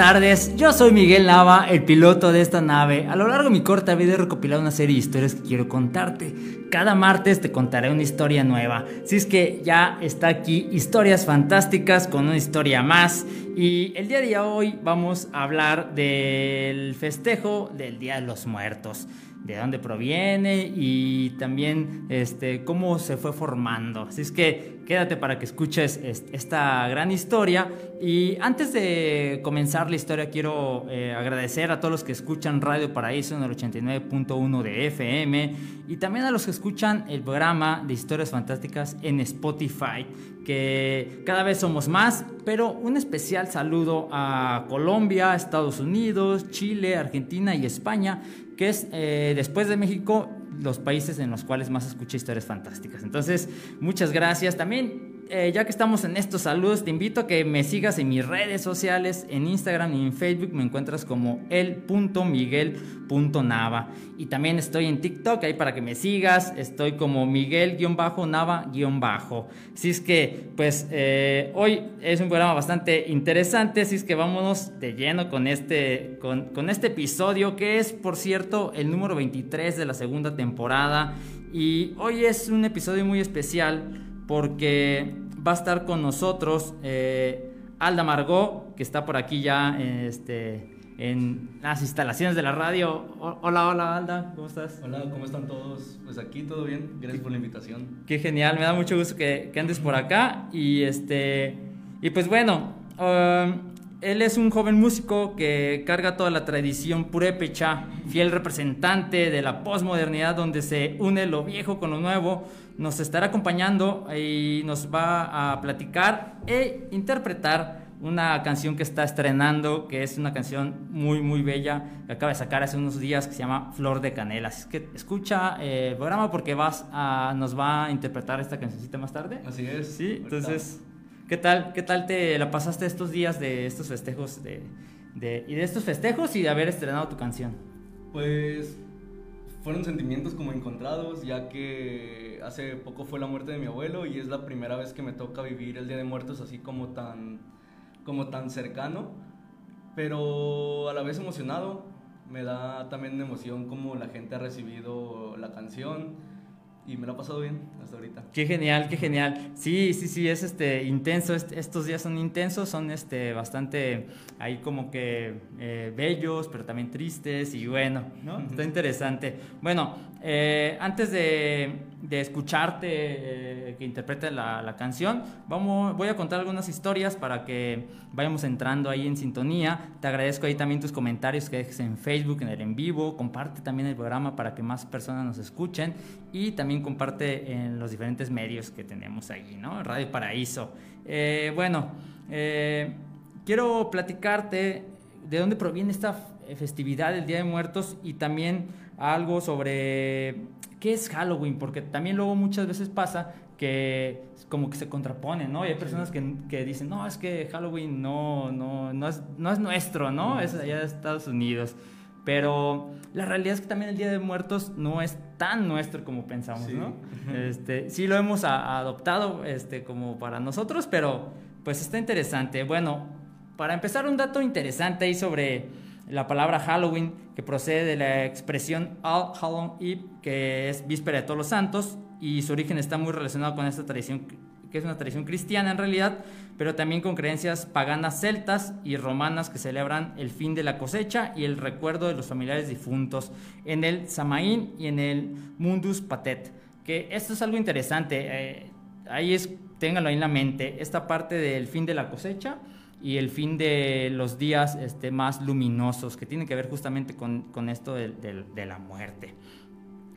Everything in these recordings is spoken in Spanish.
Tardes, yo soy Miguel Nava, el piloto de esta nave. A lo largo de mi corta vida he recopilado una serie de historias que quiero contarte. Cada martes te contaré una historia nueva. Si es que ya está aquí Historias Fantásticas con una historia más. Y el día de hoy vamos a hablar del festejo del Día de los Muertos de dónde proviene y también este, cómo se fue formando. Así es que quédate para que escuches esta gran historia. Y antes de comenzar la historia, quiero eh, agradecer a todos los que escuchan Radio Paraíso en el 89.1 de FM y también a los que escuchan el programa de historias fantásticas en Spotify, que cada vez somos más, pero un especial saludo a Colombia, Estados Unidos, Chile, Argentina y España que es eh, después de México los países en los cuales más escuché historias fantásticas. Entonces, muchas gracias. También eh, ya que estamos en estos saludos, te invito a que me sigas en mis redes sociales, en Instagram y en Facebook me encuentras como el.miguel.nava. Y también estoy en TikTok, ahí para que me sigas, estoy como Miguel-Nava-. Así es que, pues, eh, hoy es un programa bastante interesante, así es que vámonos de lleno con este, con, con este episodio, que es, por cierto, el número 23 de la segunda temporada. Y hoy es un episodio muy especial porque va a estar con nosotros eh, Alda Margot, que está por aquí ya este, en las instalaciones de la radio. hola, hola Alda, ¿cómo estás? Hola, ¿cómo están todos? Pues aquí todo bien, gracias por la invitación. Qué genial, me da mucho gusto que, andes por acá. Y, este, y pues bueno, um, él es un joven músico que carga toda la tradición purépecha, fiel representante de la posmodernidad donde se une lo viejo con lo nuevo nos estará acompañando y nos va a platicar e interpretar una canción que está estrenando, que es una canción muy, muy bella, que acaba de sacar hace unos días, que se llama Flor de Canela. Así que escucha eh, el programa porque vas a, nos va a interpretar esta cancioncita más tarde. Así es. Sí, entonces, ¿qué tal, ¿qué tal te la pasaste estos días de estos festejos, de, de, y de estos festejos y de haber estrenado tu canción? Pues fueron sentimientos como encontrados, ya que hace poco fue la muerte de mi abuelo y es la primera vez que me toca vivir el Día de Muertos así como tan, como tan cercano, pero a la vez emocionado. Me da también emoción como la gente ha recibido la canción y me lo ha pasado bien hasta ahorita. Qué genial, qué genial. Sí, sí, sí, es este intenso, estos días son intensos, son este bastante ahí como que eh, bellos, pero también tristes y bueno, ¿no? Está interesante. Bueno, eh, antes de, de escucharte eh, que interprete la, la, canción, vamos, voy a contar algunas historias para que vayamos entrando ahí en sintonía. Te agradezco ahí también tus comentarios que dejes en Facebook, en el en vivo. Comparte también el programa para que más personas nos escuchen y también comparte en los diferentes medios que tenemos ahí, ¿no? Radio Paraíso. Eh, bueno, eh, quiero platicarte de dónde proviene esta festividad del Día de Muertos y también algo sobre qué es Halloween, porque también luego muchas veces pasa que como que se contraponen, ¿no? Y hay personas que, que, dicen, no, es que Halloween no, no, no, es, no es nuestro, ¿no? Es allá de Estados Unidos. Pero la realidad es que también el Día de Muertos no es tan nuestro como pensamos, ¿no? Este, sí lo hemos adoptado este, como para nosotros, pero pues está interesante. Bueno, para empezar un dato interesante ahí sobre la palabra Halloween, que procede de la expresión All Hallow Eve, que es víspera de todos los santos, y su origen está muy relacionado con esta tradición que es una tradición cristiana en realidad, pero también con creencias paganas celtas y romanas que celebran el fin de la cosecha y el recuerdo de los familiares difuntos en el Samaín y en el Mundus Patet. Que esto es algo interesante, eh, ahí es, ténganlo ahí en la mente, esta parte del fin de la cosecha y el fin de los días este, más luminosos, que tienen que ver justamente con, con esto de, de, la muerte.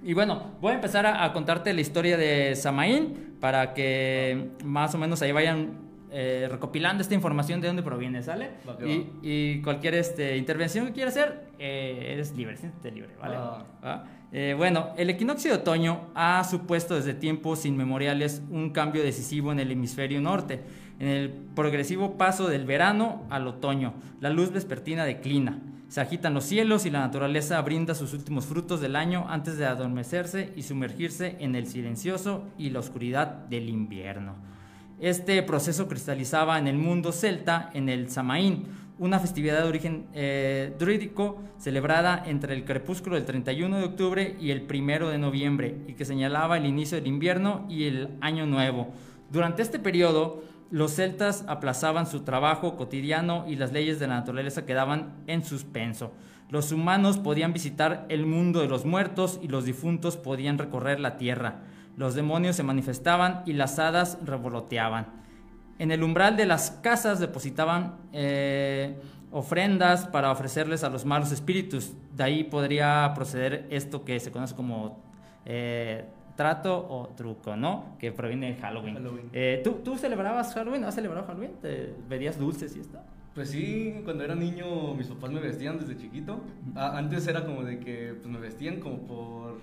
Y bueno, voy a empezar a, contarte la historia de Samaín para que más o menos ahí vayan eh, recopilando esta información de dónde proviene, ¿sale? y, y, cualquier este, intervención que quieras hacer, eh, eres libre, siéntete libre, ¿vale? Eh, bueno, el equinoccio de otoño ha supuesto desde tiempos inmemoriales un cambio decisivo en el hemisferio norte, en el progresivo paso del verano al otoño. La luz vespertina declina, se agitan los cielos y la naturaleza brinda sus últimos frutos del año antes de adormecerse y sumergirse en el silencioso y la oscuridad del invierno. Este proceso cristalizaba en el mundo celta en el Samaín, una festividad de origen eh, druídico celebrada entre el crepúsculo del 31 de octubre y el 1 de noviembre y que señalaba el inicio del invierno y el año nuevo. Durante este periodo, los celtas aplazaban su trabajo cotidiano y las leyes de la naturaleza quedaban en suspenso. Los humanos podían visitar el mundo de los muertos y los difuntos podían recorrer la tierra. Los demonios se manifestaban y las hadas revoloteaban. En el umbral de las casas depositaban eh, ofrendas para ofrecerles a los malos espíritus. De ahí podría proceder esto que se conoce como eh, trato o truco, ¿no? Que proviene de Halloween. Eh, ¿tú, ¿tú, celebrabas Halloween? ¿Has celebrado Halloween? ¿Te pedías dulces y esto? Pues sí, cuando era niño mis papás me vestían desde chiquito. antes era como de que pues, me vestían como por,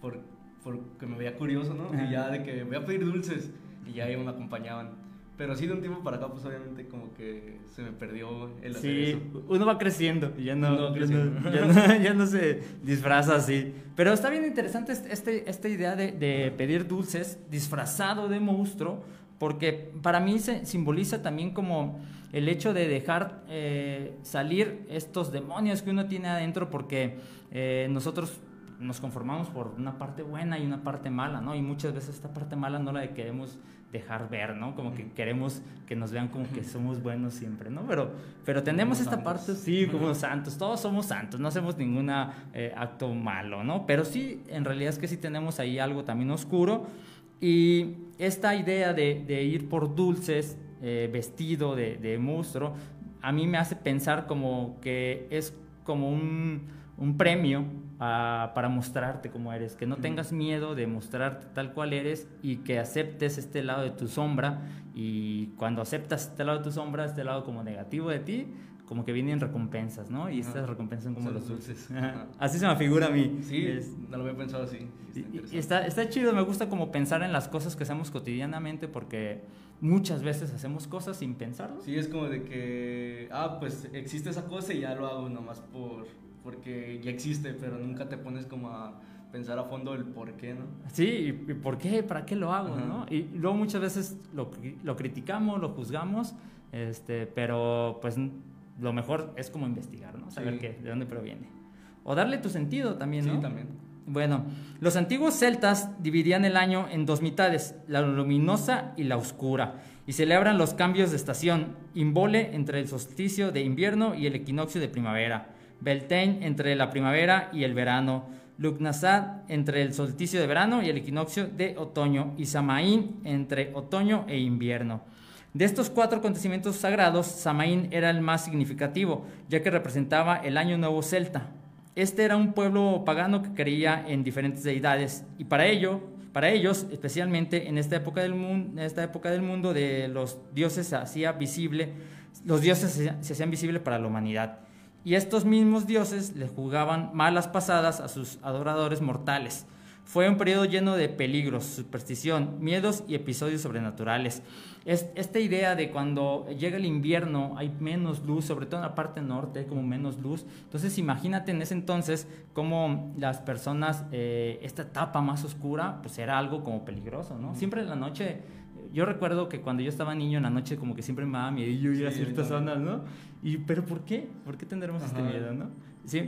por, porque me veía curioso, ¿no? Y ya de que voy a pedir dulces y ya ellos me acompañaban. Pero sí, de un tiempo para acá, pues obviamente como que se me perdió el hacer Sí, uno va creciendo y ya no, ya, no, se disfraza así. Pero está bien interesante este, esta idea de, de, pedir dulces disfrazado de monstruo, porque para mí se simboliza también como el hecho de dejar eh, salir estos demonios que uno tiene adentro, porque eh, nosotros nos conformamos por una parte buena y una parte mala, ¿no? Y muchas veces esta parte mala no la queremos dejar ver, ¿no? Como que queremos que nos vean como que somos buenos siempre, ¿no? Pero, pero tenemos esta parte, sí, como santos, todos somos santos, no hacemos ningún eh, acto malo, ¿no? Pero sí, en realidad es que sí tenemos ahí algo también oscuro y esta idea de, de ir por dulces eh, vestido de, de monstruo, a mí me hace pensar como que es como un, un premio para mostrarte como eres, que no tengas miedo de mostrarte tal cual eres y que aceptes este lado de tu sombra y cuando aceptas este lado de tu sombra, este lado como negativo de ti, como que vienen recompensas, ¿no? Y estas recompensas son como los dulces. Así se me figura a mí. Sí, no lo había pensado así. Está, está, chido, me gusta como pensar en las cosas que hacemos cotidianamente porque muchas veces hacemos cosas sin pensarlo. Sí, es como de que, ah, pues existe esa cosa y ya lo hago nomás por porque ya existe, pero nunca te pones como a pensar a fondo el por qué, ¿no? Sí, ¿y por qué? ¿Para qué lo hago, no? Y luego muchas veces lo, lo, criticamos, lo juzgamos, este, pero pues lo mejor es como investigar, ¿no? Saber qué, de dónde proviene. O darle tu sentido también, ¿no? Sí, también. Bueno, los antiguos celtas dividían el año en dos mitades, la luminosa y la oscura, y celebran los cambios de estación, imbole entre el solsticio de invierno y el equinoccio de primavera. Beltane entre la primavera y el verano, Lugnasad entre el solsticio de verano y el equinoccio de otoño, y Samaín entre otoño e invierno. De estos cuatro acontecimientos sagrados, Samaín era el más significativo, ya que representaba el año nuevo celta. Este era un pueblo pagano que creía en diferentes deidades, y para ello, para ellos, especialmente en esta época del mundo, en esta época del mundo de los dioses se hacía visible, los dioses se hacían visibles para la humanidad y estos mismos dioses le jugaban malas pasadas a sus adoradores mortales. Fue un periodo lleno de peligros, superstición, miedos y episodios sobrenaturales. Es, esta idea de cuando llega el invierno hay menos luz, sobre todo en la parte norte hay como menos luz. Entonces imagínate en ese entonces cómo las personas, eh, esta etapa más oscura, pues era algo como peligroso, ¿no? Siempre en la noche yo recuerdo que cuando yo estaba niño en la noche como que siempre me daba miedo ir a ciertas zonas, ¿no? Y, pero ¿por qué? ¿Por qué tendremos este miedo, no?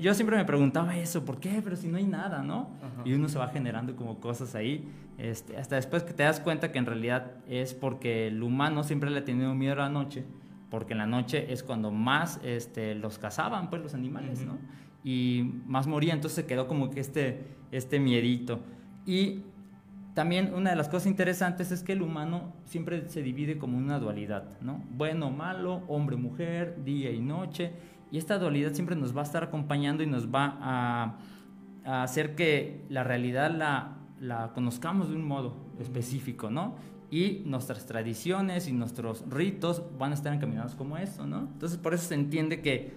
yo siempre me preguntaba eso, ¿por qué? Pero si no hay nada, ¿no? Y uno se va generando como cosas ahí, este, hasta después que te das cuenta que en realidad es porque el humano siempre le ha tenido miedo a la noche, porque en la noche es cuando más este, los cazaban, pues los animales, ¿no? Y más moría, entonces se quedó como que este, este miedito. Y también una de las cosas interesantes es que el humano siempre se divide como una dualidad, ¿no? Bueno, malo, hombre, mujer, día y noche. Y esta dualidad siempre nos va a estar acompañando y nos va a, hacer que la realidad la, la, conozcamos de un modo específico, ¿no? Y nuestras tradiciones y nuestros ritos van a estar encaminados como eso, ¿no? Entonces por eso se entiende que,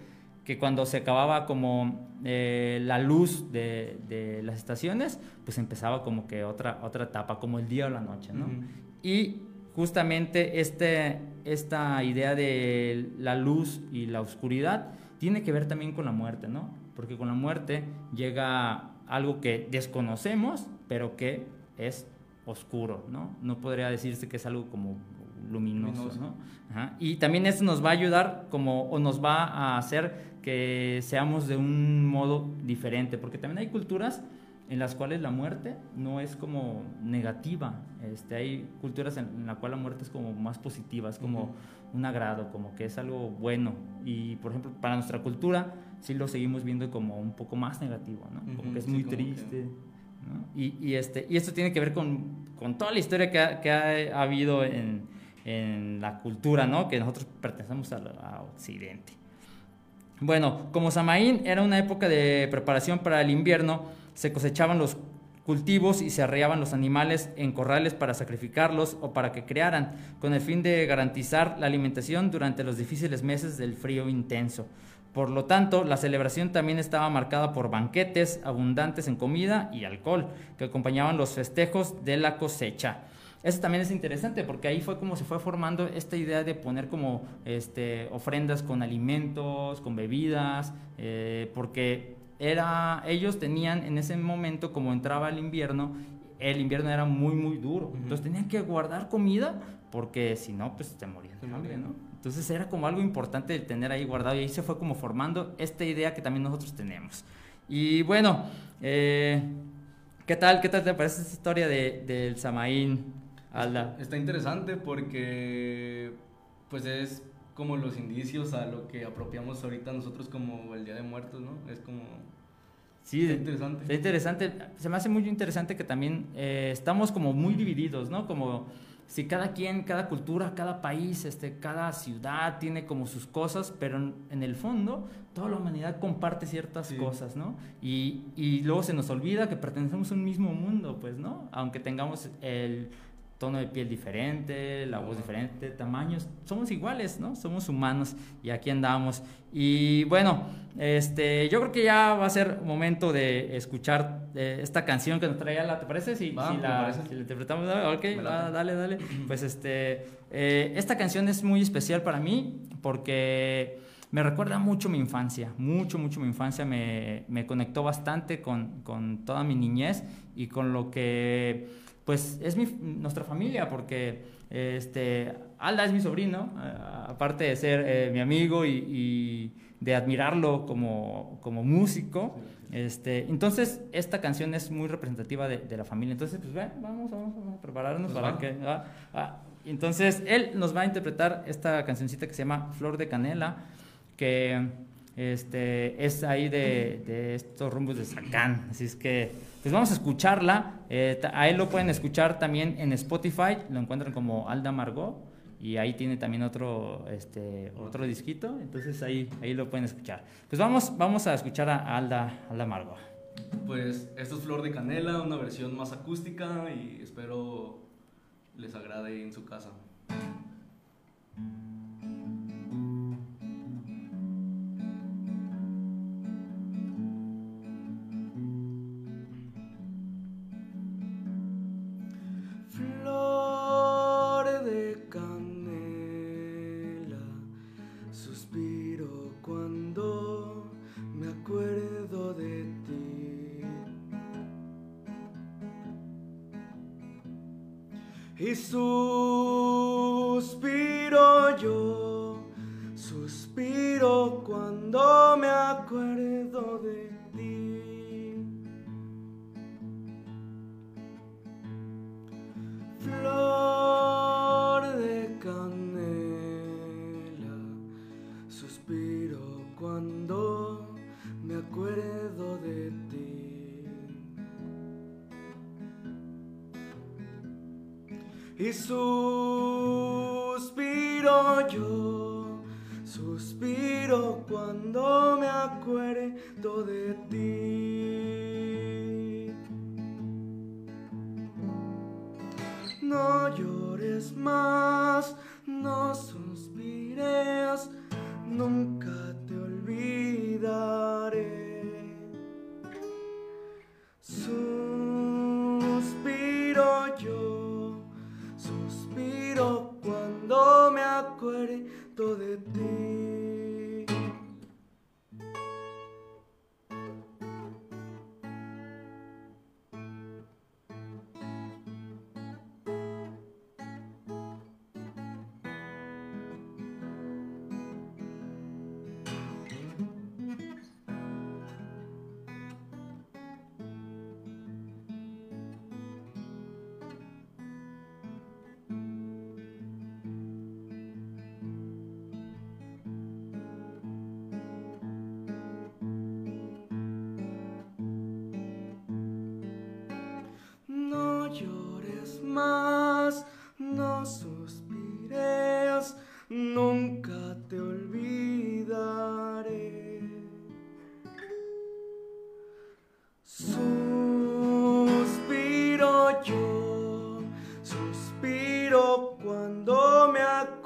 que cuando se acababa como eh, la luz de, de, las estaciones, pues empezaba como que otra, otra etapa, como el día o la noche, ¿no? Y justamente este, esta idea de la luz y la oscuridad tiene que ver también con la muerte, ¿no? Porque con la muerte llega algo que desconocemos, pero que es oscuro, ¿no? No podría decirse que es algo como luminoso, ¿no? Y también eso nos va a ayudar como, o nos va a hacer que seamos de un modo diferente, porque también hay culturas en las cuales la muerte no es como negativa, este, hay culturas en, las la cual la muerte es como más positiva, es como un agrado, como que es algo bueno, y por ejemplo, para nuestra cultura sí lo seguimos viendo como un poco más negativo, ¿no? Como que es muy triste. ¿no? Y, y, este, y esto tiene que ver con, con toda la historia que ha, que ha, habido en, en, la cultura, ¿no? Que nosotros pertenecemos a, a Occidente. Bueno, como Samaín era una época de preparación para el invierno, se cosechaban los cultivos y se arreaban los animales en corrales para sacrificarlos o para que crearan, con el fin de garantizar la alimentación durante los difíciles meses del frío intenso. Por lo tanto, la celebración también estaba marcada por banquetes abundantes en comida y alcohol, que acompañaban los festejos de la cosecha. Eso también es interesante porque ahí fue como se fue formando esta idea de poner como este, ofrendas con alimentos, con bebidas, eh, porque era, ellos tenían en ese momento, como entraba el invierno, el invierno era muy, muy duro. Entonces tenían que guardar comida porque si no, pues te morían de hambre, ¿no? Entonces era como algo importante de tener ahí guardado y ahí se fue como formando esta idea que también nosotros tenemos. Y bueno, eh, ¿qué tal? ¿Qué tal te parece esta historia de, del Samaín? Alda. Está interesante porque pues es como los indicios a lo que apropiamos ahorita nosotros como el Día de Muertos, ¿no? Es como... Sí, está interesante. Está interesante. Se me hace muy interesante que también eh, estamos como muy divididos, ¿no? Como si cada quien, cada cultura, cada país, este, cada ciudad tiene como sus cosas, pero en, el fondo toda la humanidad comparte ciertas cosas, ¿no? Y, y luego se nos olvida que pertenecemos a un mismo mundo, pues, ¿no? Aunque tengamos el tono de piel diferente, la voz diferente, tamaños, somos iguales, ¿no? Somos humanos y aquí andamos. Y bueno, este, yo creo que ya va a ser momento de escuchar eh, esta canción que nos trae la, ¿te parece? Si, si, la, si la, interpretamos, ok, dale, dale. Pues este, eh, esta canción es muy especial para mí porque me recuerda mucho mi infancia, mucho, mucho mi infancia, me, me conectó bastante con, con toda mi niñez y con lo que pues es mi, nuestra familia, porque este, Alda es mi sobrino, aparte de ser eh, mi amigo y, de admirarlo como, como músico. Este, entonces, esta canción es muy representativa de, la familia. Entonces, pues vamos, vamos, a prepararnos pues para que... Ah, ah, entonces, él nos va a interpretar esta cancioncita que se llama Flor de Canela, que este, es ahí de, de estos rumbos de Sacán. Así es que pues vamos a escucharla. Eh, lo pueden escuchar también en Spotify, lo encuentran como Alda Margot y ahí tiene también otro, este, otro disquito, entonces ahí, ahí lo pueden escuchar. Pues vamos, vamos a escuchar a Alda, Alda Margot. Pues esto es Flor de Canela, una versión más acústica y espero les agrade en su casa. Suspiro cuando me acuerdo de ti. y suspiro yo, suspiro cuando me acuerdo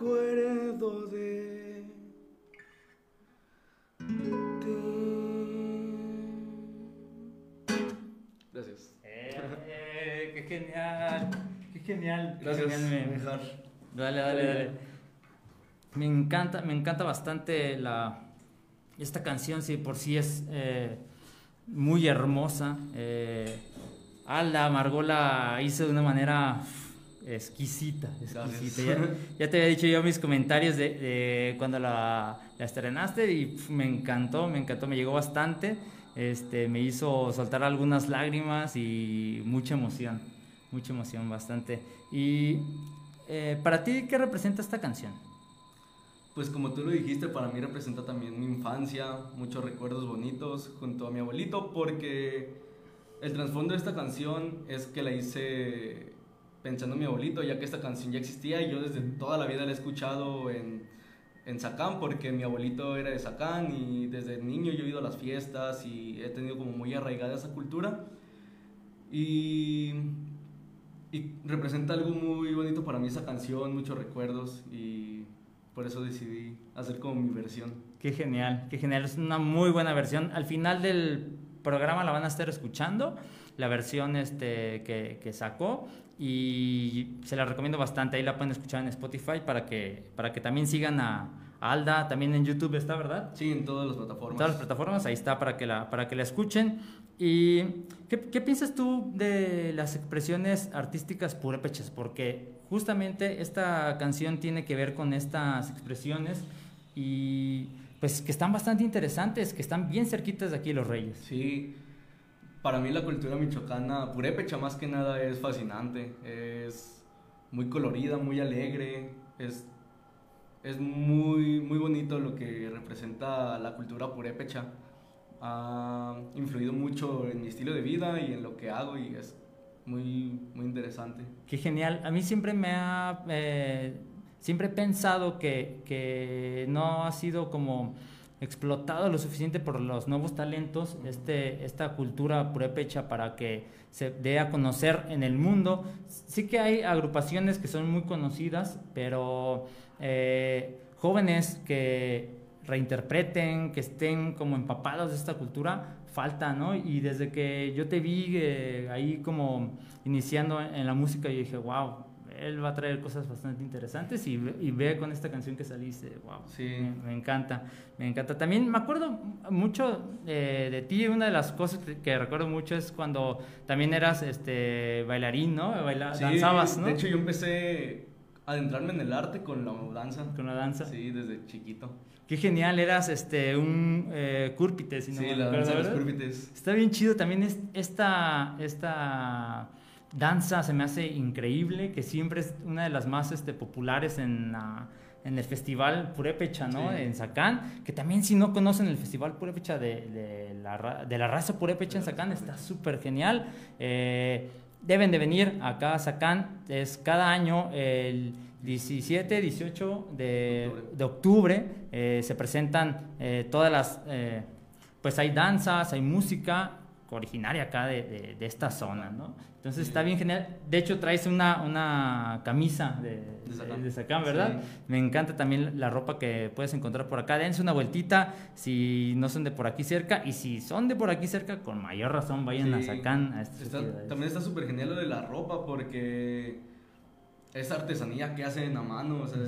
acuerdo de ti. Gracias. Eh, ¡Qué genial! ¡Qué genial! qué Gracias, genial, me- Mijar. Dale, dale, dale. Me encanta, me encanta bastante la, esta canción, sí, por sí es eh, muy hermosa. Eh, Alda Margot la hizo de una manera exquisita, exquisita. Ya, ya te había dicho yo mis comentarios de, de cuando la, la estrenaste y me encantó, me encantó, me llegó bastante. Este, me hizo soltar algunas lágrimas y mucha emoción, mucha emoción, bastante. Y eh, para ti, ¿qué representa esta canción? Pues como tú lo dijiste, para mí representa también mi infancia, muchos recuerdos bonitos junto a mi abuelito, porque el trasfondo de esta canción es que la hice pensando en mi abuelito, ya que esta canción ya existía y yo desde toda la vida la he escuchado en, en Zacán, porque mi abuelito era de Zacán y desde niño yo he ido a las fiestas y he tenido como muy arraigada esa cultura. Y, y representa algo muy bonito para mí esa canción, muchos recuerdos y por eso decidí hacer como mi versión. Qué genial, qué genial. Es una muy buena versión. Al final del programa la van a estar escuchando, la versión este, que, que sacó. Y se la recomiendo bastante. Ahí la pueden escuchar en Spotify para que, para que también sigan a, a Alda. También en YouTube está, ¿verdad? Sí, en todas las En plataformas. todas las plataformas, ahí está para que la, para que la escuchen. ¿Y qué, qué piensas tú de las expresiones artísticas purépechas? Porque justamente esta canción tiene que ver con estas expresiones y pues que están bastante interesantes, que están bien cerquitas de aquí los Reyes. Sí, para mí la cultura michoacana, purépecha más que nada, es fascinante. Es muy colorida, muy alegre. Es, es muy, muy bonito lo que representa la cultura purépecha. Ha influido mucho en mi estilo de vida y en lo que hago y es muy, muy interesante. Qué genial. A mí siempre me ha... eh, siempre he pensado que, que no ha sido como explotado lo suficiente por los nuevos talentos este, esta cultura purépecha para que se dé a conocer en el mundo. Sí que hay agrupaciones que son muy conocidas, pero eh, jóvenes que reinterpreten, que estén como empapados de esta cultura, falta, ¿no? Y desde que yo te vi eh, ahí como iniciando en la música, yo dije, wow, él va a traer cosas bastante interesantes y, ve- y ve con esta canción que saliste, wow, Sí. me, me encanta, me encanta. También me acuerdo mucho eh, de ti, una de las cosas que, que recuerdo mucho es cuando también eras este bailarín, ¿no? Baila- Sí, danzabas, ¿no? De hecho, yo empecé a adentrarme en el arte con la danza. con la danza. Sí, desde chiquito. Qué genial, eras este un eh, cúrpite, si no sí, me la danza de los cúrpites. Está bien chido también es, esta, esta danza se me hace increíble, que siempre es una de las más este, populares en, la- en el festival Purépecha, ¿no? Sí. En Zacán, que también si no conocen el festival Purépecha de, de la, de la raza Purépecha en Zacán, está súper genial. Eh, deben de venir acá a Zacán. Es cada año el 17, 18 de octubre, de octubre eh, se presentan eh, todas las, pues hay danzas, hay música originaria acá de, de, esta zona, ¿no? Entonces está bien genial. De hecho, traes una, una camisa de, de Zacán, ¿verdad? Me encanta también la ropa que puedes encontrar por acá. Dense una vueltita si no son de por aquí cerca. Y si son de por aquí cerca, con mayor razón vayan a Zacán. A también está súper genial lo de la ropa porque es artesanía que hacen a mano. O sea,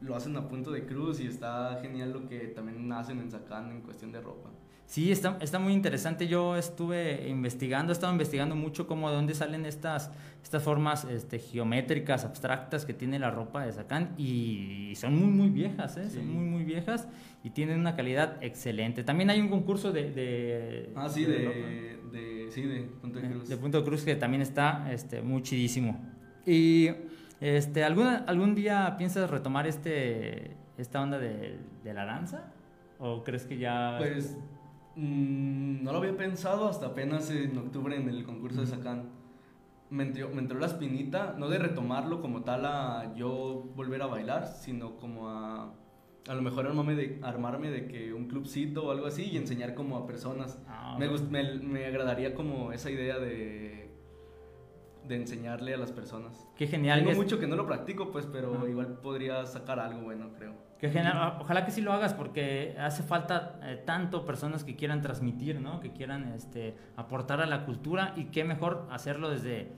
lo hacen a punto de cruz y está genial lo que también hacen en Zacán en cuestión de ropa. Sí, está, está muy interesante. Yo estuve investigando, he estado investigando mucho cómo de dónde salen estas, estas formas este, geométricas, abstractas que tiene la ropa de Sacán y son muy, muy viejas, ¿eh? son muy, muy viejas y tienen una calidad excelente. También hay un concurso de... de ah, sí, de, de, sí, de Punto de eh, Cruz. De Punto de Cruz que también está este, muy chidísimo. Y este, ¿alguna, ¿algún día piensas retomar este, esta onda de, de la danza? ¿O crees que ya...? Pues Mm, no lo había pensado hasta apenas en octubre en el concurso de Sacán. Me entró, me entró, la espinita, no de retomarlo como tal a yo volver a bailar, sino como a a lo mejor armarme de, armarme de que un clubcito o algo así y enseñar como a personas. Ah, me, me, me, agradaría como esa idea de, de enseñarle a las personas. Qué genial. Tengo mucho que no lo practico, pues, pero igual podría sacar algo bueno, creo. Que ojalá que sí lo hagas porque hace falta eh, tanto personas que quieran transmitir, ¿no? Que quieran este, aportar a la cultura y qué mejor hacerlo desde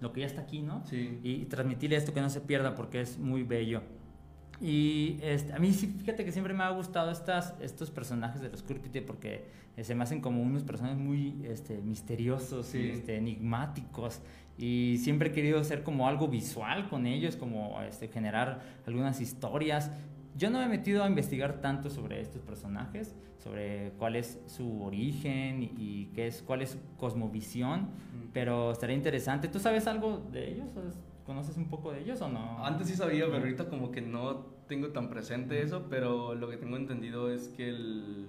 lo que ya está aquí, ¿no? Sí. Y, transmitirle esto que no se pierda porque es muy bello. Y este, a mí sí, fíjate que siempre me ha gustado estas, estos personajes de los Kurpite porque eh, se me hacen como unos personajes muy este, misteriosos, este, enigmáticos. Y siempre he querido hacer como algo visual con ellos, como este, generar algunas historias. Yo no me he metido a investigar tanto sobre estos personajes, sobre cuál es su origen y, qué es, cuál es su cosmovisión, pero estaría interesante. ¿Tú sabes algo de ellos? ¿Conoces un poco de ellos o no? Antes sí sabía, pero ahorita como que no tengo tan presente eso, pero lo que tengo entendido es que el,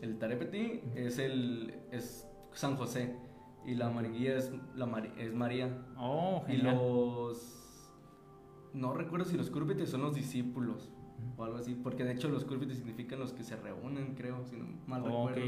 el Tarepeti es, el, es San José y la amarilla es, la es María. Oh, Y los... No recuerdo si los Curpites son los discípulos o algo así, porque de hecho los Kurpite significan los que se reúnen, creo, si no mal recuerdo.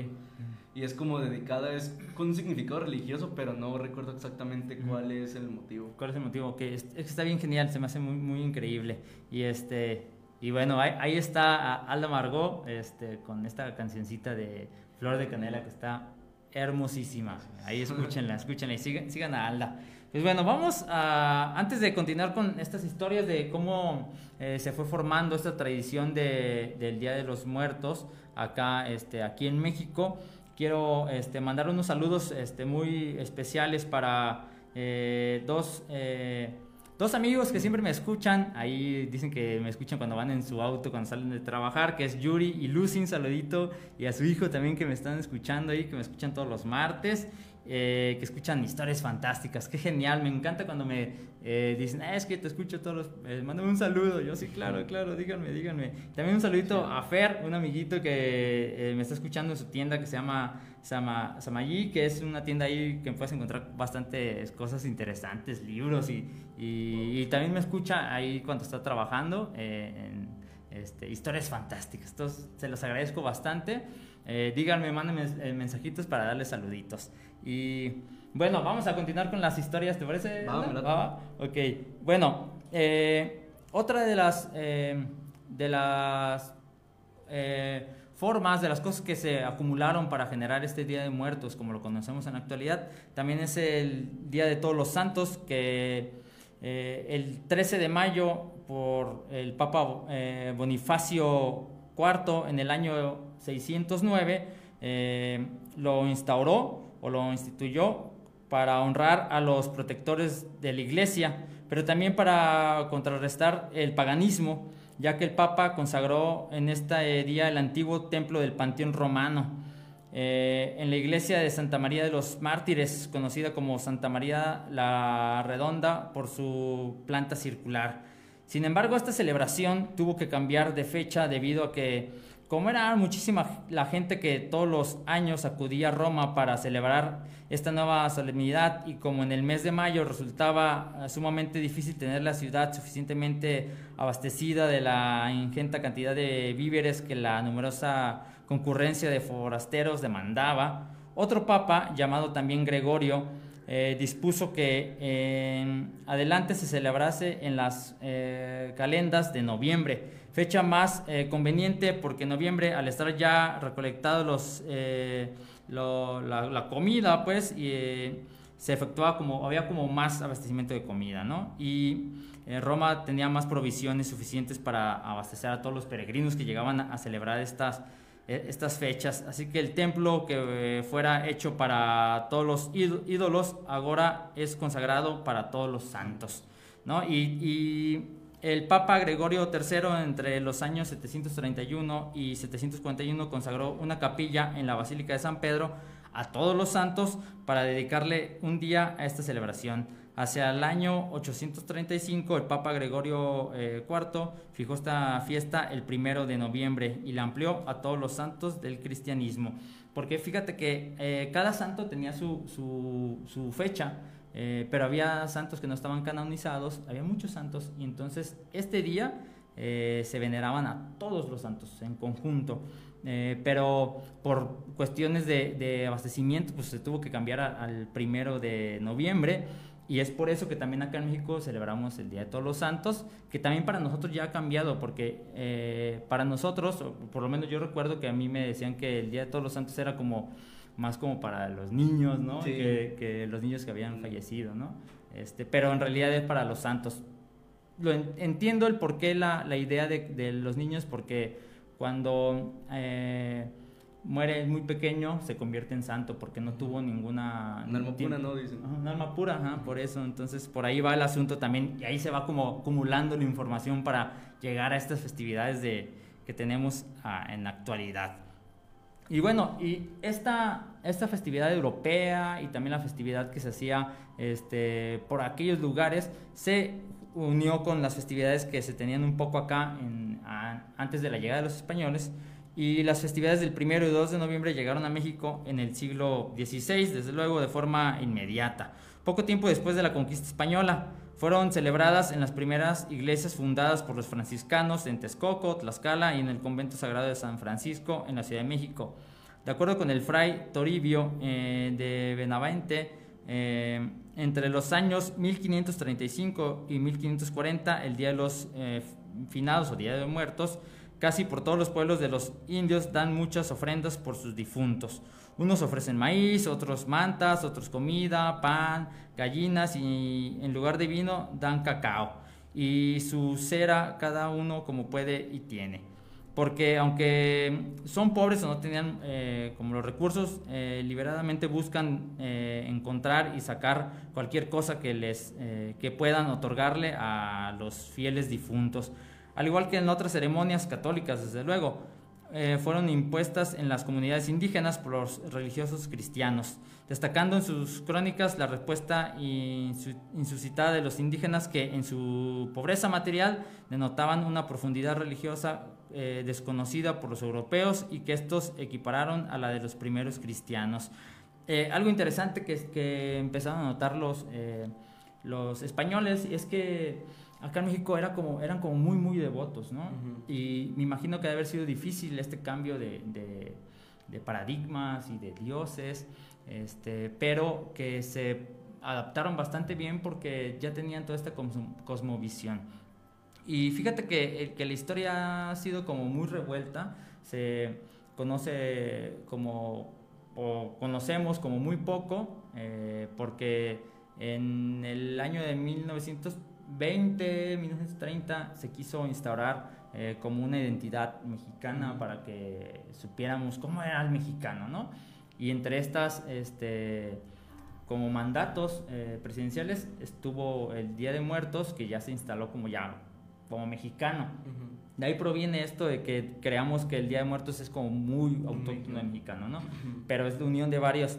Y es como dedicada, es con un significado religioso, pero no recuerdo exactamente cuál es el motivo. ¿Cuál es el motivo? Que es, que está bien genial, se me hace muy, muy increíble. Y este y bueno, ahí, ahí está Alda Margot este, con esta cancioncita de Flor de Canela que está hermosísima. Ahí escúchenla, escúchenla y sigan, sigan a Alda. Pues bueno, vamos a, antes de continuar con estas historias de cómo eh, se fue formando esta tradición de, del Día de los Muertos acá, este, aquí en México, quiero este, mandar unos saludos este, muy especiales para eh, dos, eh, dos amigos que siempre me escuchan, ahí dicen que me escuchan cuando van en su auto, cuando salen de trabajar, que es Yuri y Lucy, saludito, y a su hijo también que me están escuchando ahí, que me escuchan todos los martes. Eh, que escuchan historias fantásticas. Qué genial, me encanta cuando me eh, dicen, ah, es que te escucho todos los... Eh, mándame un saludo. Yo sí, claro, claro, díganme, díganme. También un saludito a Fer, un amiguito que me está escuchando en su tienda que se llama Sama, Samayi, que es una tienda ahí que puedes encontrar bastantes cosas interesantes, libros y, y, también me escucha ahí cuando está trabajando en este, historias fantásticas. Entonces, se los agradezco bastante. Díganme, mándenme mensajitos para darles saluditos. Y bueno, vamos a continuar con las historias, ¿te parece? Ah, ok, bueno, eh, otra de las, eh, de las eh, formas, de las cosas que se acumularon para generar este Día de Muertos, como lo conocemos en la actualidad, también es el Día de Todos los Santos, que el 13 de mayo, por el Papa Bonifacio IV en el año 609, lo instauró o lo instituyó para honrar a los protectores de la iglesia, pero también para contrarrestar el paganismo, ya que el Papa consagró en este día el antiguo templo del Panteón Romano. Eh, en la iglesia de Santa María de los Mártires, conocida como Santa María la Redonda por su planta circular. Sin embargo, esta celebración tuvo que cambiar de fecha debido a que como era muchísima la gente que todos los años acudía a Roma para celebrar esta nueva solemnidad y como en el mes de mayo resultaba eh, sumamente difícil tener la ciudad suficientemente abastecida de la ingente cantidad de víveres que la numerosa concurrencia de forasteros demandaba, otro papa, llamado también Gregorio, eh, dispuso que en adelante se celebrase en las eh, calendas de noviembre, fecha más eh, conveniente porque en noviembre al estar ya recolectados los, la, comida, pues, y, se efectuaba como, había como más abastecimiento de comida, ¿no? Y Roma tenía más provisiones suficientes para abastecer a todos los peregrinos que llegaban a celebrar estas estas fechas. Así que el templo que eh, fuera hecho para todos los ídolos ahora es consagrado para todos los santos. ¿no? Y, el Papa Gregorio III entre los años 731 y 741 consagró una capilla en la Basílica de San Pedro a todos los santos para dedicarle un día a esta celebración. Hacia el año 835 el Papa Gregorio IV eh, fijó esta fiesta el primero de noviembre y la amplió a todos los santos del cristianismo. Porque fíjate que eh, cada santo tenía su, su, fecha, eh, pero había santos que no estaban canonizados, había muchos santos y entonces este día se veneraban a todos los santos en conjunto. pero por cuestiones de, abastecimiento, pues se tuvo que cambiar al primero de noviembre. Y es por eso que también acá en México celebramos el Día de Todos los Santos, que también para nosotros ya ha cambiado, porque eh, para nosotros, por lo menos yo recuerdo que a mí me decían que el Día de Todos los Santos era como más como para los niños, ¿no? Que, los niños que habían fallecido, ¿no? Este, pero en realidad es para los santos. Lo entiendo el porqué, la, la idea de, de, los niños, porque cuando... Eh, muere muy pequeño, se convierte en santo porque no tuvo ninguna... Un alma pura, ¿no? Dicen. un alma pura, ajá, por eso. Entonces, por ahí va el asunto también y ahí se va como acumulando la información para llegar a estas festividades de, que tenemos ah, en la actualidad. Y bueno, y esta, esta festividad europea y también la festividad que se hacía este, por aquellos lugares se unió con las festividades que se tenían un poco acá antes de la llegada de los españoles y las festividades del 1 y 2 de noviembre llegaron a México en el siglo XVI, desde luego de forma inmediata. Poco tiempo después de la conquista española, fueron celebradas en las primeras iglesias fundadas por los franciscanos en Texcoco, Tlaxcala y en el convento sagrado de San Francisco en la Ciudad de México. De acuerdo con el fray Toribio eh, de Benavente, eh, entre los años 1535 y 1540, el Día de los eh, Finados o Día de Muertos, Casi por todos los pueblos de los indios dan muchas ofrendas por sus difuntos. Unos ofrecen maíz, otros mantas, otros comida, pan, gallinas y en lugar de vino dan cacao. Y su cera cada uno como puede y tiene. Porque aunque son pobres o no tenían eh, como los recursos, eh, liberadamente buscan eh, encontrar y sacar cualquier cosa que les que puedan otorgarle a los fieles difuntos al igual que en otras ceremonias católicas, desde luego, eh, fueron impuestas en las comunidades indígenas por los religiosos cristianos, destacando en sus crónicas la respuesta insuscitada de los indígenas que en su pobreza material denotaban una profundidad religiosa eh, desconocida por los europeos y que estos equipararon a la de los primeros cristianos. Eh, algo interesante que, que, empezaron a notar los, los españoles es que acá en México era como, eran como muy, muy devotos, ¿no? Y me imagino que debe haber sido difícil este cambio de, de, paradigmas y de dioses, este, pero que se adaptaron bastante bien porque ya tenían toda esta cosmovisión. Y fíjate que, que la historia ha sido como muy revuelta, se conoce como, o conocemos como muy poco, eh, porque en el año de 1900 20, 1930 se quiso instaurar eh, como una identidad mexicana para que supiéramos cómo era el mexicano, ¿no? Y entre estas, este, como mandatos eh, presidenciales estuvo el Día de Muertos, que ya se instaló como ya, como mexicano. De ahí proviene esto de que creamos que el Día de Muertos es como muy autóctono de mexicano, ¿no? Pero es la unión de, varios,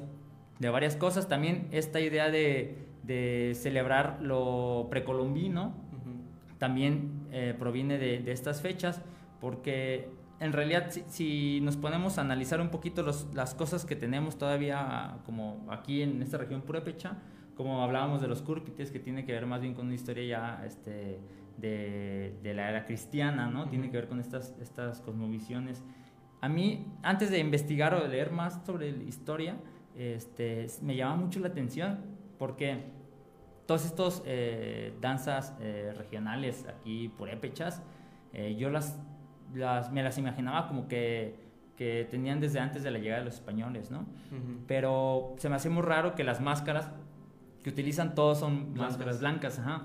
de varias cosas. También esta idea de de celebrar lo precolombino, también eh, proviene de, estas fechas, porque en realidad, si, nos ponemos a analizar un poquito las cosas que tenemos todavía como aquí en esta región purépecha, como hablábamos de los cúrpites, que tiene que ver más bien con una historia ya este, de, de la era cristiana, ¿no? Tiene que ver con estas, estas cosmovisiones. A mí, antes de investigar o de leer más sobre la historia, este, me llama mucho la atención porque todas estas eh, danzas eh, regionales aquí purépechas, eh, yo las, las, me las imaginaba como que, que, tenían desde antes de la llegada de los españoles, ¿no? Pero se me hace muy raro que las máscaras que utilizan todos son máscaras blancas, ajá.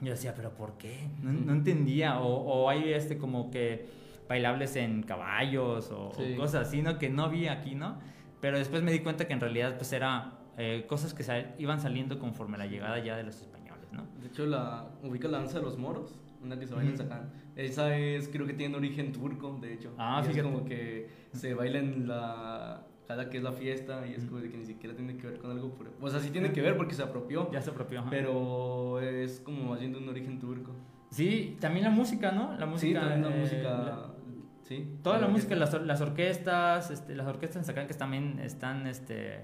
Yo decía, pero ¿por qué? No, entendía. O, o, hay este como que bailables en caballos o, cosas así, ¿no? Que no vi aquí, ¿no? Pero después me di cuenta que en realidad pues era eh, cosas que iban saliendo conforme la llegada ya de los españoles, ¿no? De hecho, la ubica la danza de los moros, una que se baila en Zacán. Esa es, creo que tiene origen turco, de hecho. Ah, fíjate. Es como que se baila en la cada que es la fiesta y es como de que ni siquiera tiene que ver con algo o sea sí tiene que ver porque se apropió ya se apropió pero es como haciendo un origen turco. Sí también la música no la música sí también la eh, música sí. toda la, música las, las, orquestas este, las orquestas en Zacán que también están este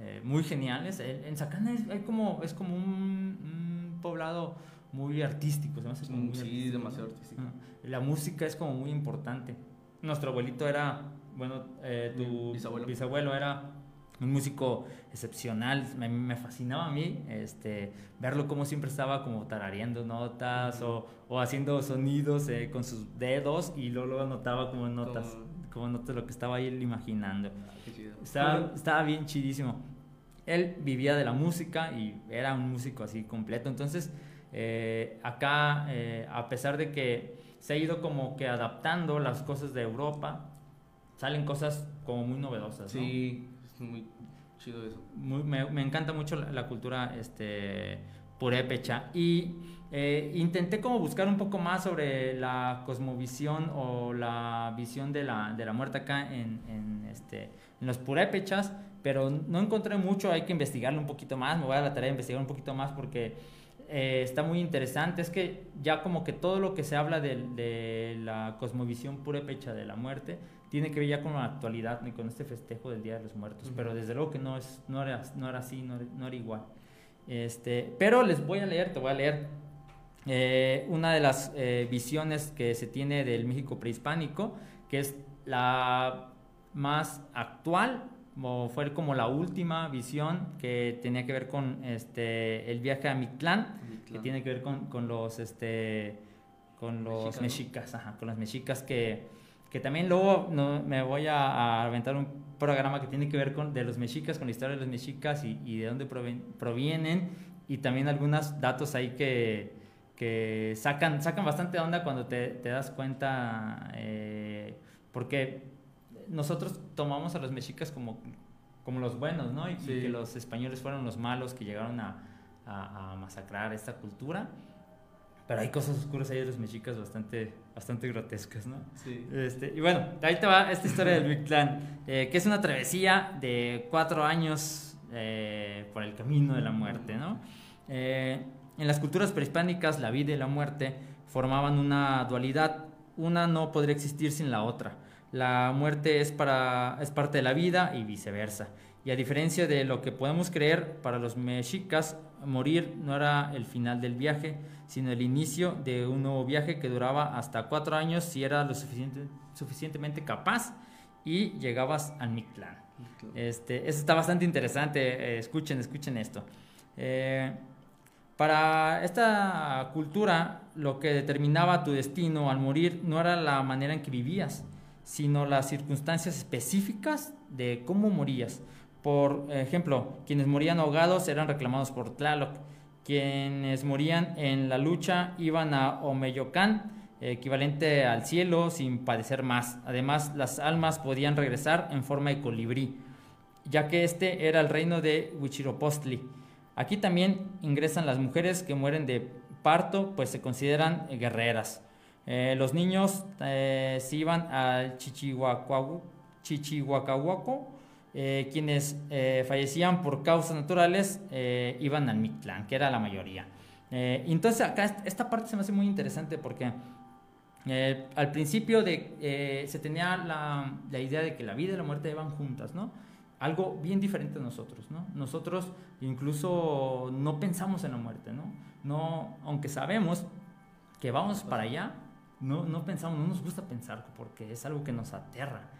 eh, muy geniales. En Zacán es, hay como es como un, poblado muy artístico ¿se muy sí demasiado artístico. La música es como muy importante. Nuestro abuelito era bueno, eh, tu bisabuelo. era un músico excepcional, me, me, fascinaba a mí este, verlo como siempre estaba como tarareando notas o, o, haciendo sonidos eh, con sus dedos y luego, luego anotaba como notas, como, notas lo que estaba ahí imaginando. Ah, estaba, estaba bien chidísimo. Él vivía de la música y era un músico así completo, entonces eh, acá, a pesar de que se ha ido como que adaptando las cosas de Europa, salen cosas como muy novedosas. Sí, es muy chido eso. me, encanta mucho la, cultura este, purépecha. Y eh, intenté como buscar un poco más sobre la cosmovisión o la visión de la, de la muerte acá en, en, este, en los purépechas, pero no encontré mucho, hay que investigarlo un poquito más, me voy a la tarea de investigar un poquito más porque eh, está muy interesante. Es que ya como que todo lo que se habla de, de la cosmovisión purépecha de la muerte tiene que ver ya con la actualidad y con este festejo del Día de los Muertos, pero desde luego que no, es, no, era, no era así, no, no era igual. Este, pero les voy a leer, te voy a leer eh, una de las eh, visiones que se tiene del México prehispánico, que es la más actual, fue como la última visión que tenía que ver con este, el viaje a Mictlán, que tiene que ver con, con los, este, con los mexicas, ajá, con los mexicas que que también luego no, me voy a, aventar un programa que tiene que ver con de los mexicas, con la historia de los mexicas y, y de dónde provienen y también algunos datos ahí que, que sacan, sacan bastante onda cuando te, te das cuenta, eh, porque nosotros tomamos a los mexicas como, como los buenos, ¿no? Y, que los españoles fueron los malos que llegaron a, a, a masacrar esta cultura. Pero hay cosas oscuras ahí de los mexicas bastante, bastante grotescas, ¿no? Sí. Este, y bueno, ahí te va esta historia del Big Clan, eh, que es una travesía de cuatro años eh, por el camino de la muerte, ¿no? Eh, en las culturas prehispánicas, la vida y la muerte formaban una dualidad. Una no podría existir sin la otra. La muerte es, para, es parte de la vida y viceversa. Y a diferencia de lo que podemos creer, para los mexicas, morir no era el final del viaje, sino el inicio de un nuevo viaje que duraba hasta cuatro años si eras lo suficiente, suficientemente capaz y llegabas al Mictlán. Este, eso está bastante interesante, eh, escuchen, escuchen esto. Eh, para esta cultura, lo que determinaba tu destino al morir no era la manera en que vivías, sino las circunstancias específicas de cómo morías. Por ejemplo, quienes morían ahogados eran reclamados por Tlaloc, quienes morían en la lucha iban a Omeyocán, equivalente al cielo, sin padecer más. Además, las almas podían regresar en forma de colibrí, ya que este era el reino de Huichiropostli. Aquí también ingresan las mujeres que mueren de parto, pues se consideran guerreras. Eh, los niños eh, se iban al Chichihuacahuaco, eh, quienes eh, fallecían por causas naturales eh, iban al Mictlán, que era la mayoría. entonces acá esta parte se me hace muy interesante porque Eh, al principio de, eh, se tenía la, la, idea de que la vida y la muerte iban juntas, ¿no? Algo bien diferente a nosotros, ¿no? Nosotros incluso no pensamos en la muerte, ¿no? no aunque sabemos que vamos para allá, no, no pensamos, no nos gusta pensar porque es algo que nos aterra.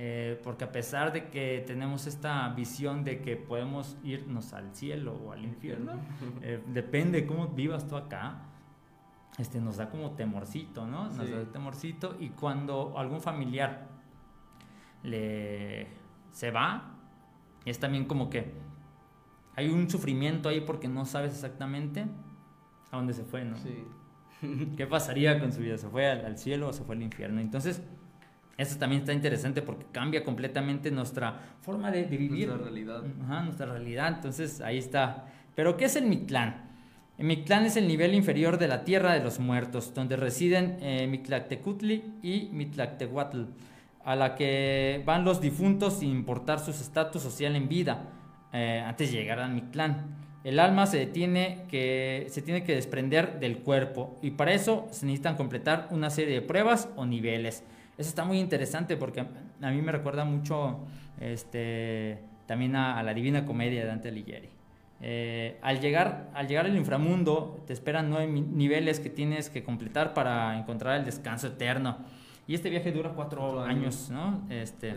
Eh, porque a pesar de que tenemos esta visión de que podemos irnos al cielo o al infierno, eh, depende de cómo vivas tú acá, este, nos da como temorcito, ¿no? Nos da temorcito y cuando algún familiar le, se va, es también como que hay un sufrimiento ahí porque no sabes exactamente a dónde se fue, ¿no? Sí. ¿Qué pasaría con su vida? ¿Se fue al, cielo o se fue al infierno? Entonces, eso también está interesante porque cambia completamente nuestra forma de, vivir. Nuestra realidad. Ajá, nuestra realidad. Entonces, ahí está. Pero, ¿qué es el Mictlán? El Mictlán es el nivel inferior de la tierra de los muertos, donde residen eh, Mictlactecutli y Mictlactehuatl, a la que van los difuntos sin importar su estatus social en vida, eh, antes de llegar al Mictlán. El alma se, tiene que, se tiene que desprender del cuerpo y para eso se necesitan completar una serie de pruebas o niveles. Eso está muy interesante porque a mí me recuerda mucho este, también a, la Divina Comedia de Dante Alighieri. Eh, al, llegar, al llegar al inframundo te esperan nueve niveles que tienes que completar para encontrar el descanso eterno. Y este viaje dura cuatro, años, ¿no? Este,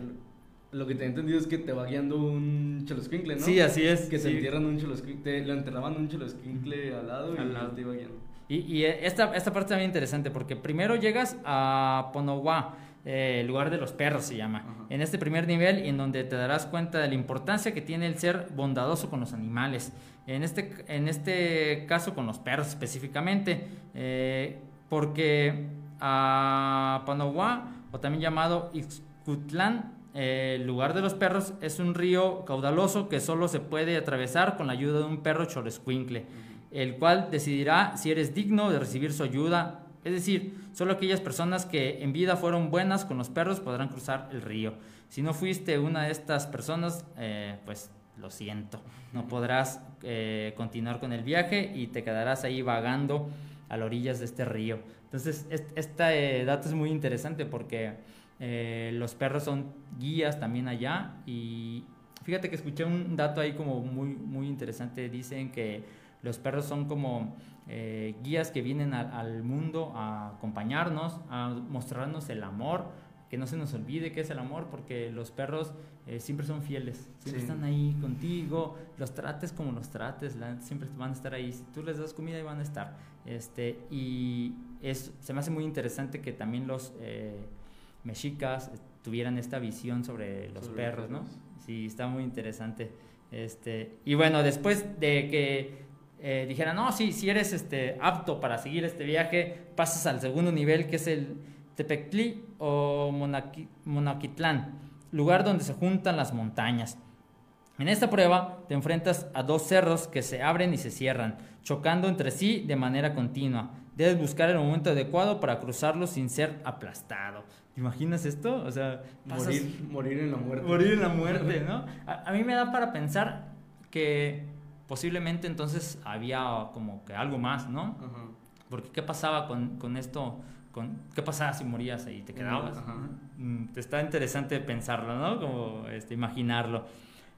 lo que te he entendido es que te va guiando un cholosquincle, ¿no? Sí, así es. Que se entierran un cholosquincle, lo enterraban un cholosquincle al lado y te iba guiando. Y, y esta, esta parte también interesante porque primero llegas a Ponowa, eh, el lugar de los perros se llama, en este primer nivel en donde te darás cuenta de la importancia que tiene el ser bondadoso con los animales. En este, en este caso con los perros específicamente, eh, porque a Ponowa, o también llamado Ixcutlán, el lugar de los perros es un río caudaloso que solo se puede atravesar con la ayuda de un perro cholescuincle, el cual decidirá si eres digno de recibir su ayuda. Es decir, solo aquellas personas que en vida fueron buenas con los perros podrán cruzar el río. Si no fuiste una de estas personas, eh, pues lo siento, no podrás eh, continuar con el viaje y te quedarás ahí vagando a las orillas de este río. Entonces, este, dato es muy interesante porque eh, los perros son guías también allá y fíjate que escuché un dato ahí como muy, muy interesante. Dicen que los perros son como eh, guías que vienen al mundo a acompañarnos, a mostrarnos el amor, que no se nos olvide qué es el amor, porque los perros eh, siempre son fieles, siempre están ahí contigo, los trates como los trates, siempre van a estar ahí. Si tú les das comida, y van a estar. Este, y es, se me hace muy interesante que también los mexicas tuvieran esta visión sobre los perros, ¿no? Sí, está muy interesante. Este, y bueno, después de que eh, dijeran, no, sí, si eres este, apto para seguir este viaje, pasas al segundo nivel, que es el Tepectli o Monaquitlán, lugar donde se juntan las montañas. En esta prueba te enfrentas a dos cerros que se abren y se cierran, chocando entre sí de manera continua. Debes buscar el momento adecuado para cruzarlos sin ser aplastado imaginas esto? O sea, morir, morir en la muerte. Morir en la muerte, ¿no? A, mí me da para pensar que posiblemente entonces había como que algo más, ¿no? Porque ¿qué pasaba con, con esto? Con, ¿Qué pasaba si morías ahí? ¿Te quedabas? Mm, está interesante pensarlo, ¿no? Como este, imaginarlo.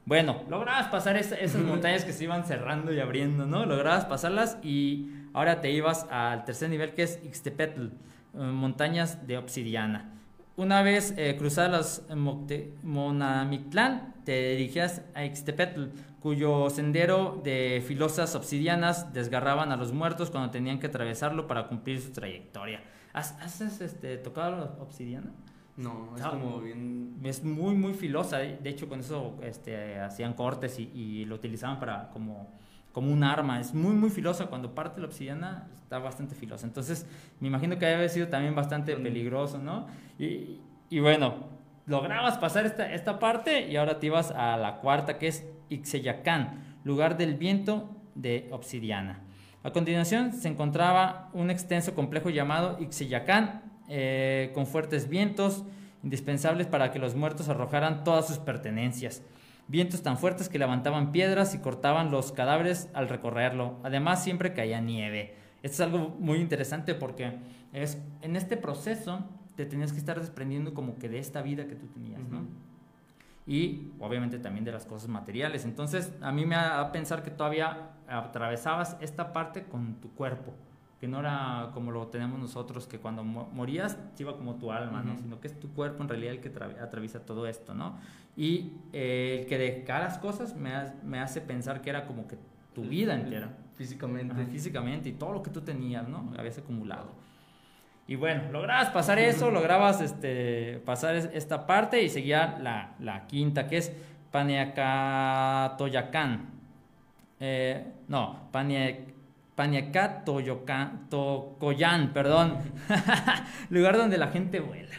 Bueno, lograbas pasar esas montañas que se iban cerrando y abriendo, ¿no? Lograbas pasarlas y ahora te ibas al tercer nivel que es Ixtepetl, eh, montañas de obsidiana. Una vez eh, cruzadas Monamictlán, te dirigías a Ixtepetl, cuyo sendero de filosas obsidianas desgarraban a los muertos cuando tenían que atravesarlo para cumplir su trayectoria. ¿Has, este, tocado la obsidiana? No, es como bien... Es muy, muy filosa. De hecho, con eso este, hacían cortes y, y lo utilizaban para como como un arma. Es muy, muy filosa. Cuando parte la obsidiana, está bastante filosa. Entonces, me imagino que haber sido también bastante peligroso, ¿no? Y, y bueno, lograbas pasar esta, esta parte y ahora te ibas a la cuarta, que es Ixeyacán, lugar del viento de obsidiana. A continuación se encontraba un extenso complejo llamado Ixeyacán, eh, con fuertes vientos indispensables para que los muertos arrojaran todas sus pertenencias vientos tan fuertes que levantaban piedras y cortaban los cadáveres al recorrerlo. Además, siempre caía nieve. Esto es algo muy interesante porque es, en este proceso te tenías que estar desprendiendo como que de esta vida que tú tenías, ¿no? Y obviamente también de las cosas materiales. Entonces, a mí me da a pensar que todavía atravesabas esta parte con tu cuerpo, que no era como lo tenemos nosotros, que cuando morías te iba como tu alma, ¿no? Sino que es tu cuerpo en realidad el que atraviesa todo esto, ¿no? Y eh, el que dejaras cosas me, me hace pensar que era como que tu vida entera. Físicamente. físicamente y todo lo que tú tenías, ¿no? Habías acumulado. Y bueno, lograbas pasar eso, lograbas este, pasar esta parte y seguía la, la quinta, que es Paniacatoyacán. Eh, no, Paniacatoyacán, perdón. Lugar donde la gente vuela.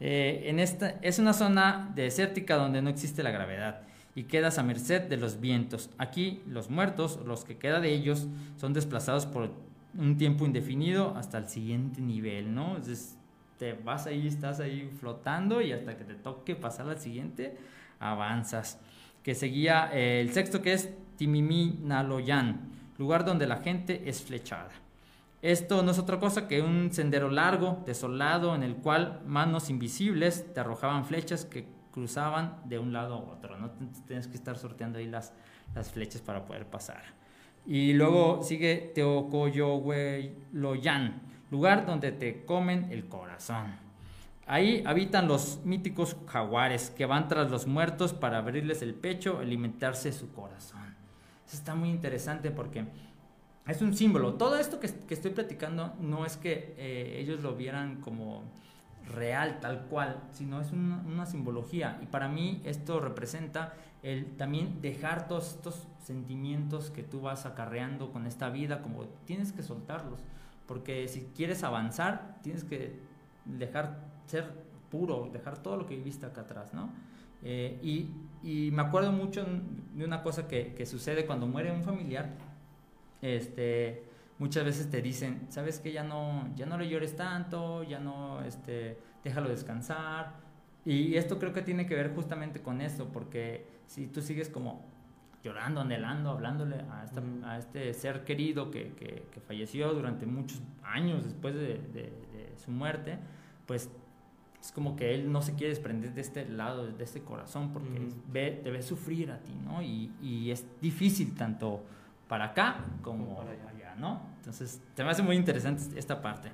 Eh, en esta, es una zona desértica donde no existe la gravedad y quedas a merced de los vientos. Aquí los muertos, los que queda de ellos, son desplazados por un tiempo indefinido hasta el siguiente nivel, ¿no? Entonces te vas ahí, estás ahí flotando y hasta que te toque pasar al siguiente, avanzas. Que seguía eh, el sexto que es Timimi Naloyan, lugar donde la gente es flechada. Esto no es otra cosa que un sendero largo, desolado, en el cual manos invisibles te arrojaban flechas que cruzaban de un lado a otro, ¿no? Tienes que estar sorteando ahí las, las flechas para poder pasar. Y luego sigue Teocoyohueloyan, lugar donde te comen el corazón. Ahí habitan los míticos jaguares que van tras los muertos para abrirles el pecho, alimentarse su corazón. Está muy interesante porque es un símbolo. Todo esto que, estoy platicando no es que eh, ellos lo vieran como real, tal cual, sino es una, una, simbología. Y para mí esto representa el también dejar todos estos sentimientos que tú vas acarreando con esta vida, como tienes que soltarlos, porque si quieres avanzar, tienes que dejar ser puro, dejar todo lo que viviste acá atrás, ¿no? Eh, y, y, me acuerdo mucho de una cosa que, que, sucede cuando muere un familiar, este, muchas veces te dicen, sabes que ya no, ya no le llores tanto, ya no, este, déjalo descansar, y esto creo que tiene que ver justamente con eso, porque si tú sigues como llorando, anhelando, hablándole a, a este ser querido que, que, falleció durante muchos años después de, de, su muerte, pues es como que él no se quiere desprender de este lado, de este corazón, porque ve, te ve sufrir a ti, ¿no? Y, y, es difícil tanto para acá como para allá, ¿no? Entonces, te me hace muy interesante esta parte.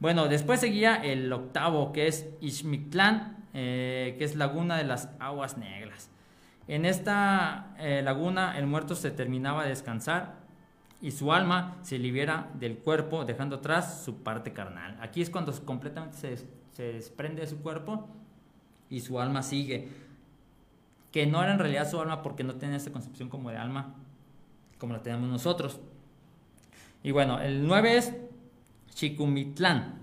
Bueno, después seguía el octavo, que es Ixmictlán, eh, que es Laguna de las Aguas Negras. En esta eh, laguna el muerto se terminaba de descansar y su alma se libera del cuerpo dejando atrás su parte carnal. Aquí es cuando completamente se, se desprende de su cuerpo y su alma sigue. Que no era en realidad su alma porque no tenía esa concepción como de alma como la tenemos nosotros. Y bueno, el 9 es Chicumitlán,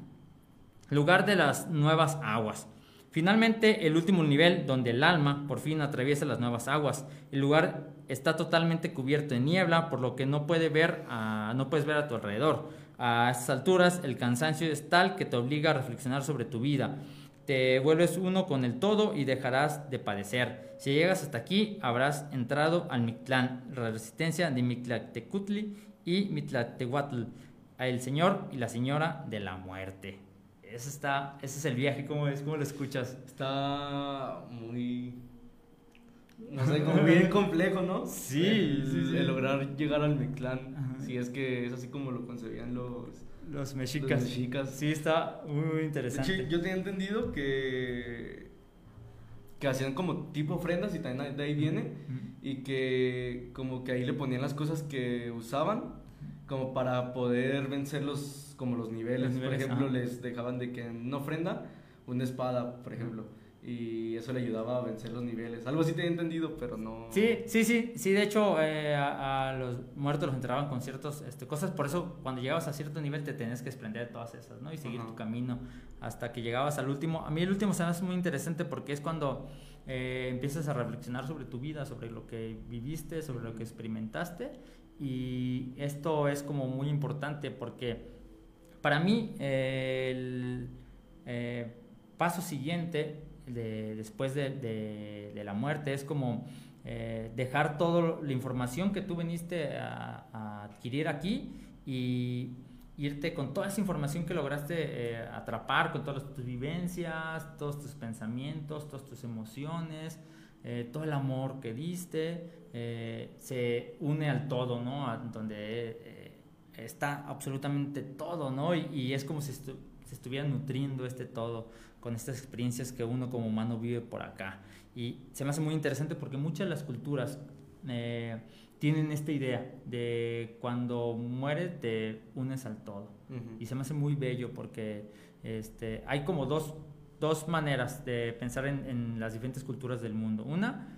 lugar de las nuevas aguas. Finalmente, el último nivel, donde el alma por fin atraviesa las nuevas aguas. El lugar está totalmente cubierto de niebla, por lo que no, puede ver no puedes ver a tu alrededor. A estas alturas, el cansancio es tal que te obliga a reflexionar sobre tu vida. Te vuelves uno con el todo y dejarás de padecer. Si llegas hasta aquí, habrás entrado al Mictlán, la resistencia de Mictlatecutli y Mictlatehuatl, el señor y la señora de la muerte ese, está, ese es el viaje, ¿cómo es? ¿Cómo lo escuchas? Está muy... No sé, como bien complejo, ¿no? Sí, el, sí, sí. el lograr llegar al Mictlán. Si es que es así como lo concebían los... Los mexicas. Los mexicas. Sí, está muy interesante. De hecho, yo tenía entendido que... Que hacían como tipo ofrendas y también de ahí viene. Y que como que ahí le ponían las cosas que usaban como para poder vencer los, como los niveles. por ejemplo, les dejaban de que en ofrenda una espada, por ejemplo. Y eso le ayudaba a vencer los niveles. Algo así te he entendido, pero no... Sí, sí, sí. Sí, de hecho, eh, a, los muertos los entraban con ciertas este, cosas. Por eso, cuando llegabas a cierto nivel, te tenías que desprender de todas esas, ¿no? Y seguir tu camino hasta que llegabas al último. A mí el último se me hace muy interesante porque es cuando eh, empiezas a reflexionar sobre tu vida, sobre lo que viviste, sobre lo que experimentaste y esto es como muy importante porque para mí el eh, paso siguiente de, después de, de, la muerte es como eh, dejar toda la información que tú viniste a, adquirir aquí y, irte con toda esa información que lograste eh, atrapar, con todas tus vivencias, todos tus pensamientos, todas tus emociones, eh, todo el amor que diste, eh, se une al todo, ¿no? donde está absolutamente todo, ¿no? Y, es como si se estuviera nutriendo este todo con estas experiencias que uno como humano vive por acá. Y se me hace muy interesante porque muchas de las culturas tienen esta idea de cuando mueres te unes al todo. Y se me hace muy bello porque este, hay como dos, dos maneras de pensar en, en, las diferentes culturas del mundo. Una,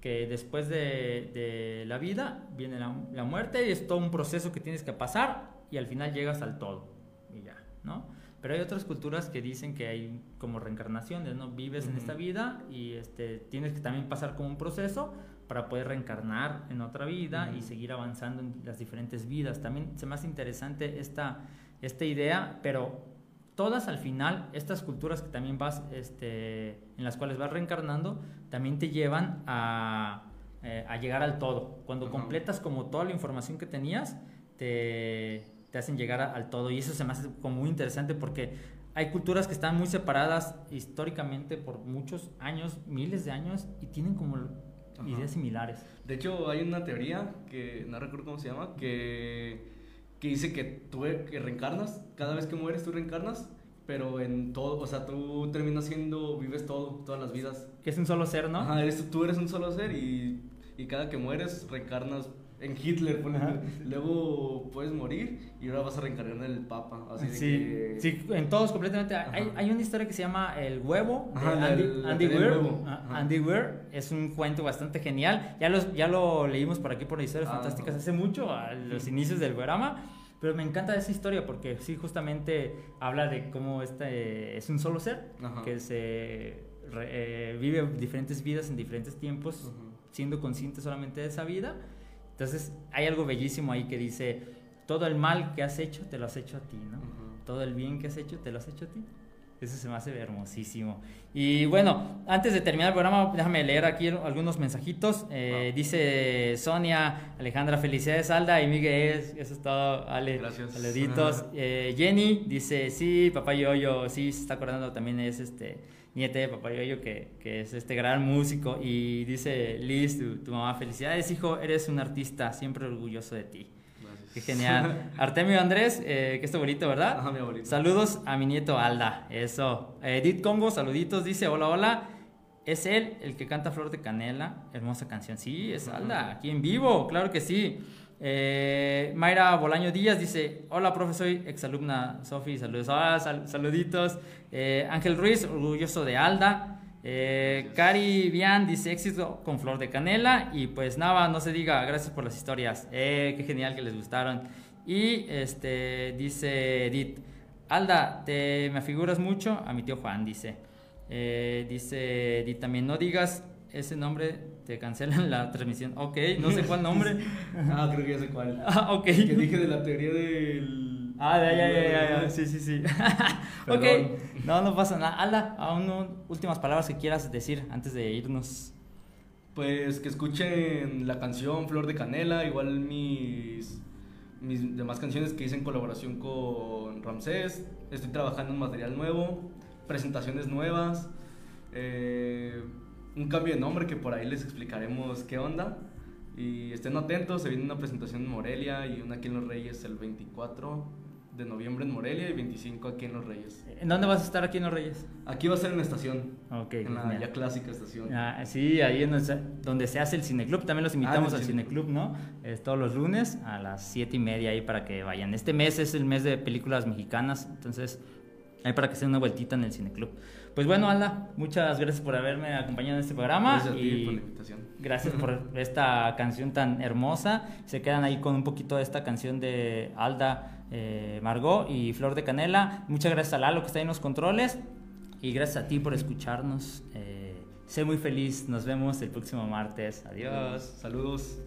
que después de, de la vida viene la, la, muerte y es todo un proceso que tienes que pasar y al final llegas al todo. Y ya, ¿no? Pero hay otras culturas que dicen que hay como reencarnaciones, ¿no? Vives en esta vida y este, tienes que también pasar como un proceso para poder reencarnar en otra vida y seguir avanzando en las diferentes vidas. También se me hace interesante esta, esta idea, pero todas al final, estas culturas que también vas, este, en las cuales vas reencarnando, también te llevan a, eh, a llegar al todo. Cuando completas como toda la información que tenías, te, te hacen llegar al todo. Y eso se me hace como muy interesante porque hay culturas que están muy separadas históricamente por muchos años, miles de años, y tienen como ideas similares. De hecho, hay una teoría que no recuerdo cómo se llama, que, que dice que tú que reencarnas, cada vez que mueres tú reencarnas, pero en todo, o sea, tú terminas siendo, vives todo, todas las vidas. Que es un solo ser, ¿no? Ajá, eres, tú eres un solo ser y, y cada que mueres reencarnas en Hitler, luego puedes morir y ahora vas a reencarnar en el Papa. Así sí, que... sí, en todos completamente. Hay, hay, una historia que se llama El Huevo de Andy, Weir. Andy Weir es un cuento bastante genial. Ya, los, ya lo leímos por aquí por Historias ah, Fantásticas hace mucho, a los inicios del Guerama. Pero me encanta esa historia porque sí, justamente habla de cómo este es un solo ser que se eh, vive diferentes vidas en diferentes tiempos, siendo consciente solamente de esa vida entonces hay algo bellísimo ahí que dice, todo el mal que has hecho, te lo has hecho a ti, ¿no? Todo el bien que has hecho, te lo has hecho a ti. Eso se me hace hermosísimo. Y bueno, antes de terminar el programa, déjame leer aquí algunos mensajitos. Eh, dice Sonia, Alejandra, felicidades, Alda y Miguel. Eso es todo, Ale. Gracias. Saluditos. Eh, Jenny dice, sí, papá Yoyo, sí, se está acordando también es este niete de Papá Yoyo, que, que, es este gran músico. Y dice Liz, tu, mamá, felicidades, hijo, eres un artista, siempre orgulloso de ti. Gracias. Qué genial. Artemio Andrés, eh, que es tu abuelito, ¿verdad? Ajá, mi abuelito. Saludos a mi nieto Alda, eso. Edith Congo, saluditos, dice, hola, hola. Es él el que canta Flor de Canela, hermosa canción. Sí, es Alda, aquí en vivo, claro que sí. Eh, Mayra Bolaño Díaz dice, hola profe, soy exalumna Sofi, saludos, ah, saluditos. Eh, Ángel Ruiz, orgulloso de Alda. Eh, Cari Bian dice éxito con flor de canela. Y pues nada, no se diga, gracias por las historias. Eh, qué genial que les gustaron. Y este dice Edith, Alda, te me afiguras mucho a mi tío Juan, dice. dice Edith también, no digas ese nombre te cancelan la transmisión. Ok, no sé cuál nombre. ah, creo que ya sé cuál. Ah, ok. Que dije de la teoría del. Ah, ya, ya, ya, ya, sí, sí, sí. ok, no, no pasa nada. Ala, aún últimas palabras que quieras decir antes de irnos. Pues que escuchen la canción Flor de Canela, igual mis, mis demás canciones que hice en colaboración con Ramsés. Estoy trabajando en material nuevo, presentaciones nuevas. Eh, un cambio de nombre que por ahí les explicaremos qué onda. Y estén atentos, se viene una presentación en Morelia y una aquí en Los Reyes el 24 de noviembre en Morelia y 25 aquí en Los Reyes. ¿En dónde vas a estar aquí en Los Reyes? Aquí va a ser en la estación. Ok. En la ya clásica estación. Ah, sí, ahí en donde se hace el cineclub. También los invitamos ah, al cineclub, ¿no? Es todos los lunes a las 7 y media ahí para que vayan. Este mes es el mes de películas mexicanas, entonces ahí para que se den una vueltita en el cineclub. Pues bueno, Alda, muchas gracias por haberme acompañado en este programa. Gracias y por la invitación. Gracias por esta canción tan hermosa. Se quedan ahí con un poquito de esta canción de Alda eh, Margot y Flor de Canela. Muchas gracias a Lalo que está en los controles. Y gracias a ti por escucharnos. Eh, sé muy feliz. Nos vemos el próximo martes. Adiós. Saludos.